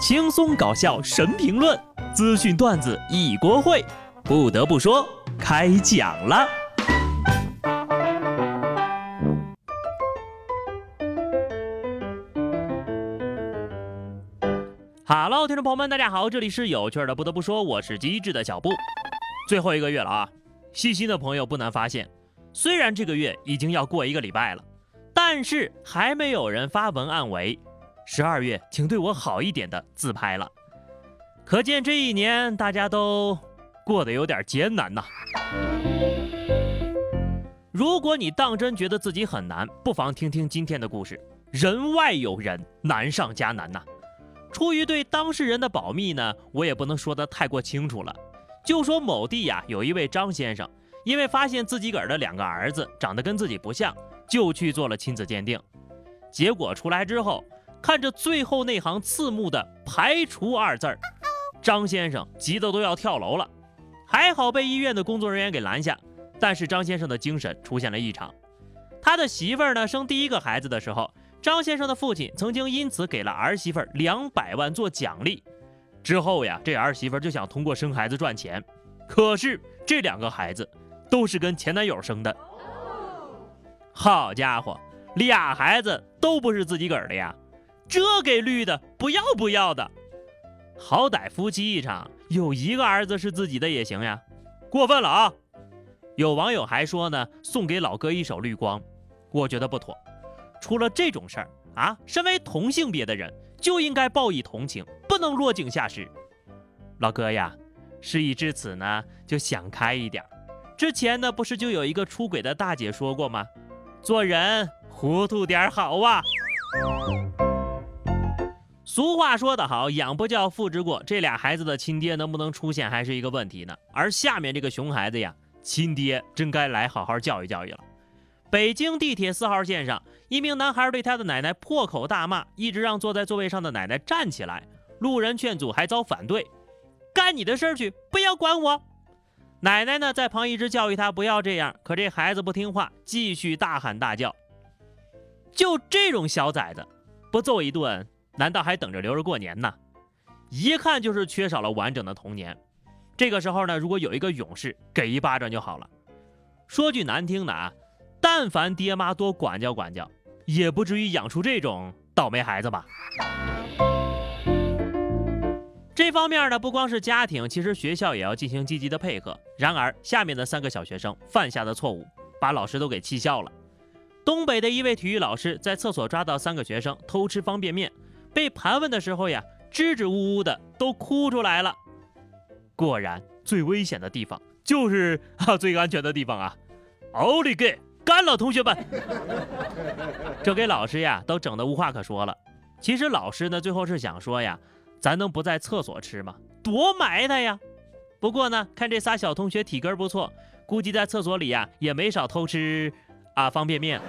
轻松搞笑神评论，资讯段子一锅烩。不得不说，开讲了。Hello，听众朋友们，大家好，这里是有趣的。不得不说，我是机智的小布。最后一个月了啊，细心的朋友不难发现，虽然这个月已经要过一个礼拜了，但是还没有人发文案为。十二月，请对我好一点的自拍了，可见这一年大家都过得有点艰难呐。如果你当真觉得自己很难，不妨听听今天的故事。人外有人，难上加难呐。出于对当事人的保密呢，我也不能说的太过清楚了。就说某地呀，有一位张先生，因为发现自己个儿的两个儿子长得跟自己不像，就去做了亲子鉴定，结果出来之后。看着最后那行刺目的“排除”二字儿，张先生急得都要跳楼了。还好被医院的工作人员给拦下，但是张先生的精神出现了异常。他的媳妇儿呢生第一个孩子的时候，张先生的父亲曾经因此给了儿媳妇儿两百万做奖励。之后呀，这儿媳妇儿就想通过生孩子赚钱，可是这两个孩子都是跟前男友生的。好家伙，俩孩子都不是自己个儿的呀！这给绿的不要不要的，好歹夫妻一场，有一个儿子是自己的也行呀，过分了啊！有网友还说呢，送给老哥一首绿光，我觉得不妥。出了这种事儿啊，身为同性别的人就应该报以同情，不能落井下石。老哥呀，事已至此呢，就想开一点。之前呢，不是就有一个出轨的大姐说过吗？做人糊涂点好啊。俗话说得好，养不教，父之过。这俩孩子的亲爹能不能出现还是一个问题呢。而下面这个熊孩子呀，亲爹真该来好好教育教育了。北京地铁四号线上，一名男孩对他的奶奶破口大骂，一直让坐在座位上的奶奶站起来。路人劝阻还遭反对，干你的事儿去，不要管我。奶奶呢，在旁一直教育他不要这样，可这孩子不听话，继续大喊大叫。就这种小崽子，不揍一顿。难道还等着留着过年呢？一看就是缺少了完整的童年。这个时候呢，如果有一个勇士给一巴掌就好了。说句难听的啊，但凡爹妈多管教管教，也不至于养出这种倒霉孩子吧。这方面呢，不光是家庭，其实学校也要进行积极的配合。然而，下面的三个小学生犯下的错误，把老师都给气笑了。东北的一位体育老师在厕所抓到三个学生偷吃方便面。被盘问的时候呀，支支吾吾的都哭出来了。果然，最危险的地方就是 啊最安全的地方啊！奥利给，干了，同学们！这给老师呀都整得无话可说了。其实老师呢最后是想说呀，咱能不在厕所吃吗？多埋汰呀！不过呢，看这仨小同学体格不错，估计在厕所里呀也没少偷吃啊方便面。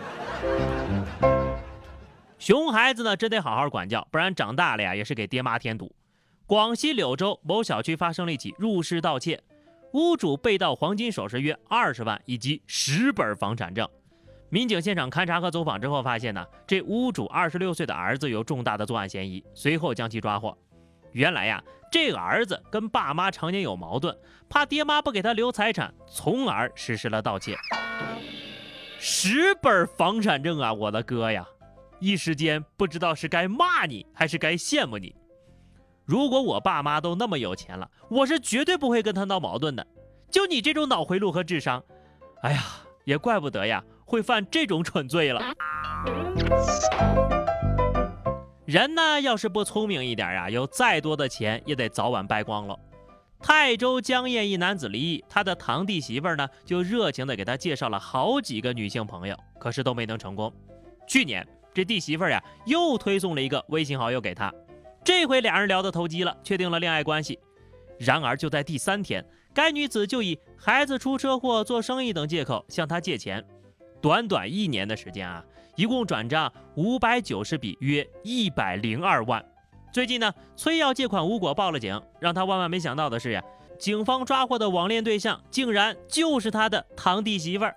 熊孩子呢，真得好好管教，不然长大了呀，也是给爹妈添堵。广西柳州某小区发生了一起入室盗窃，屋主被盗黄金首饰约二十万以及十本房产证。民警现场勘查和走访之后发现呢，这屋主二十六岁的儿子有重大的作案嫌疑，随后将其抓获。原来呀，这个儿子跟爸妈常年有矛盾，怕爹妈不给他留财产，从而实施了盗窃。十本房产证啊，我的哥呀！一时间不知道是该骂你还是该羡慕你。如果我爸妈都那么有钱了，我是绝对不会跟他闹矛盾的。就你这种脑回路和智商，哎呀，也怪不得呀，会犯这种蠢罪了。人呢，要是不聪明一点呀，有再多的钱也得早晚败光了。泰州江堰一男子离异，他的堂弟媳妇呢，就热情的给他介绍了好几个女性朋友，可是都没能成功。去年。这弟媳妇呀，又推送了一个微信好友给他，这回俩人聊得投机了，确定了恋爱关系。然而就在第三天，该女子就以孩子出车祸、做生意等借口向他借钱，短短一年的时间啊，一共转账五百九十笔，约一百零二万。最近呢，催要借款无果，报了警。让他万万没想到的是呀，警方抓获的网恋对象竟然就是他的堂弟媳妇儿。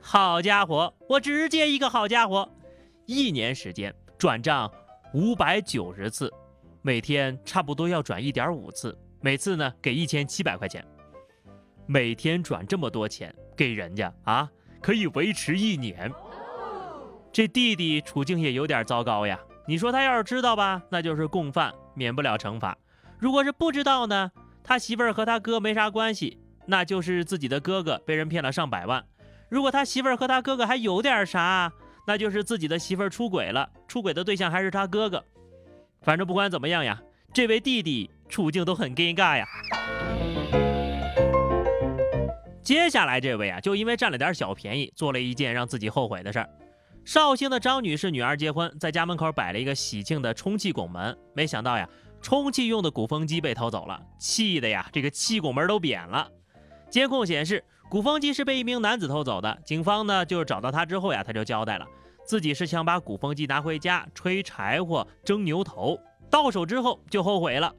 好家伙，我直接一个好家伙！一年时间转账五百九十次，每天差不多要转一点五次，每次呢给一千七百块钱。每天转这么多钱给人家啊，可以维持一年。这弟弟处境也有点糟糕呀。你说他要是知道吧，那就是共犯，免不了惩罚；如果是不知道呢，他媳妇儿和他哥没啥关系，那就是自己的哥哥被人骗了上百万；如果他媳妇儿和他哥哥还有点啥，那就是自己的媳妇儿出轨了，出轨的对象还是他哥哥。反正不管怎么样呀，这位弟弟处境都很尴尬呀。接下来这位啊，就因为占了点小便宜，做了一件让自己后悔的事儿。绍兴的张女士女儿结婚，在家门口摆了一个喜庆的充气拱门，没想到呀，充气用的鼓风机被偷走了，气的呀，这个气拱门都扁了。监控显示，鼓风机是被一名男子偷走的。警方呢，就是找到他之后呀，他就交代了，自己是想把鼓风机拿回家吹柴火蒸牛头，到手之后就后悔了。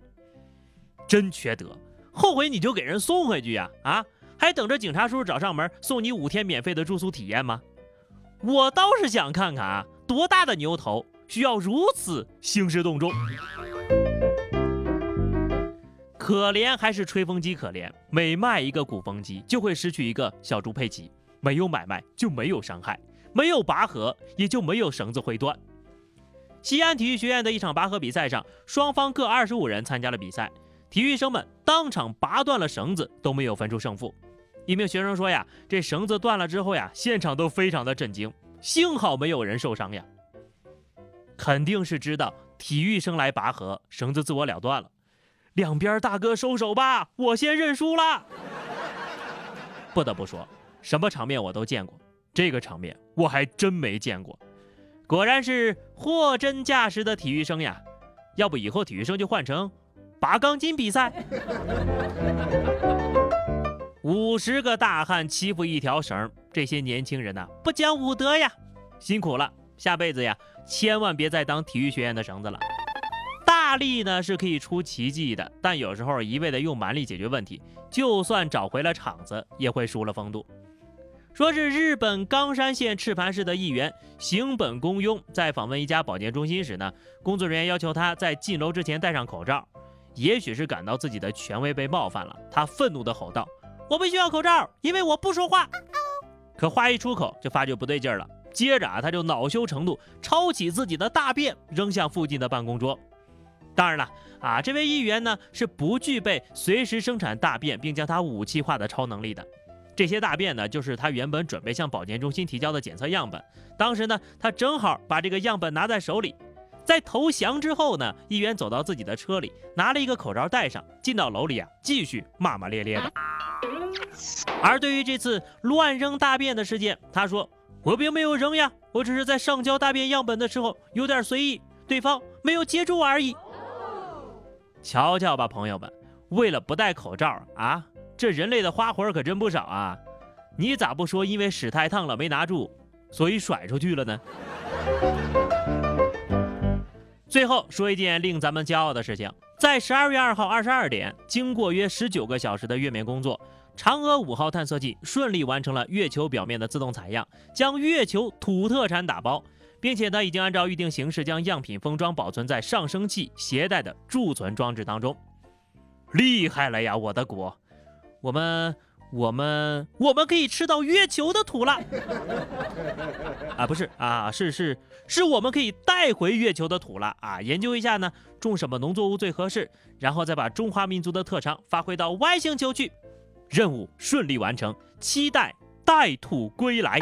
真缺德，后悔你就给人送回去呀，啊，还等着警察叔叔找上门送你五天免费的住宿体验吗？我倒是想看看啊，多大的牛头需要如此兴师动众？可怜还是吹风机可怜，每卖一个鼓风机就会失去一个小猪佩奇。没有买卖就没有伤害，没有拔河也就没有绳子会断。西安体育学院的一场拔河比赛上，双方各二十五人参加了比赛，体育生们当场拔断了绳子，都没有分出胜负。一名学生说呀，这绳子断了之后呀，现场都非常的震惊，幸好没有人受伤呀。肯定是知道体育生来拔河，绳子自我了断了。两边大哥收手吧，我先认输了。不得不说，什么场面我都见过，这个场面我还真没见过。果然是货真价实的体育生呀，要不以后体育生就换成拔钢筋比赛。五十个大汉欺负一条绳，这些年轻人呐，不讲武德呀！辛苦了，下辈子呀，千万别再当体育学院的绳子了。大力呢是可以出奇迹的，但有时候一味的用蛮力解决问题，就算找回了场子，也会输了风度。说是日本冈山县赤磐市的议员行本公庸在访问一家保健中心时呢，工作人员要求他在进楼之前戴上口罩，也许是感到自己的权威被冒犯了，他愤怒地吼道。我不需要口罩，因为我不说话。可话一出口就发觉不对劲儿了，接着啊，他就恼羞成怒，抄起自己的大便扔向附近的办公桌。当然了啊，这位议员呢是不具备随时生产大便并将它武器化的超能力的。这些大便呢，就是他原本准备向保健中心提交的检测样本。当时呢，他正好把这个样本拿在手里。在投降之后呢，议员走到自己的车里，拿了一个口罩戴上，进到楼里啊，继续骂骂咧咧的。而对于这次乱扔大便的事件，他说：“我并没有扔呀，我只是在上交大便样本的时候有点随意，对方没有接住而已。”瞧瞧吧，朋友们，为了不戴口罩啊，这人类的花活可真不少啊！你咋不说因为屎太烫了没拿住，所以甩出去了呢？最后说一件令咱们骄傲的事情，在十二月二号二十二点，经过约十九个小时的月面工作。嫦娥五号探测器顺利完成了月球表面的自动采样，将月球土特产打包，并且呢，已经按照预定形式将样品封装保存在上升器携带的贮存装置当中。厉害了呀，我的国！我们、我们、我们可以吃到月球的土了！啊，不是啊，是是是我们可以带回月球的土了啊！研究一下呢，种什么农作物最合适，然后再把中华民族的特长发挥到外星球去。任务顺利完成，期待带土归来。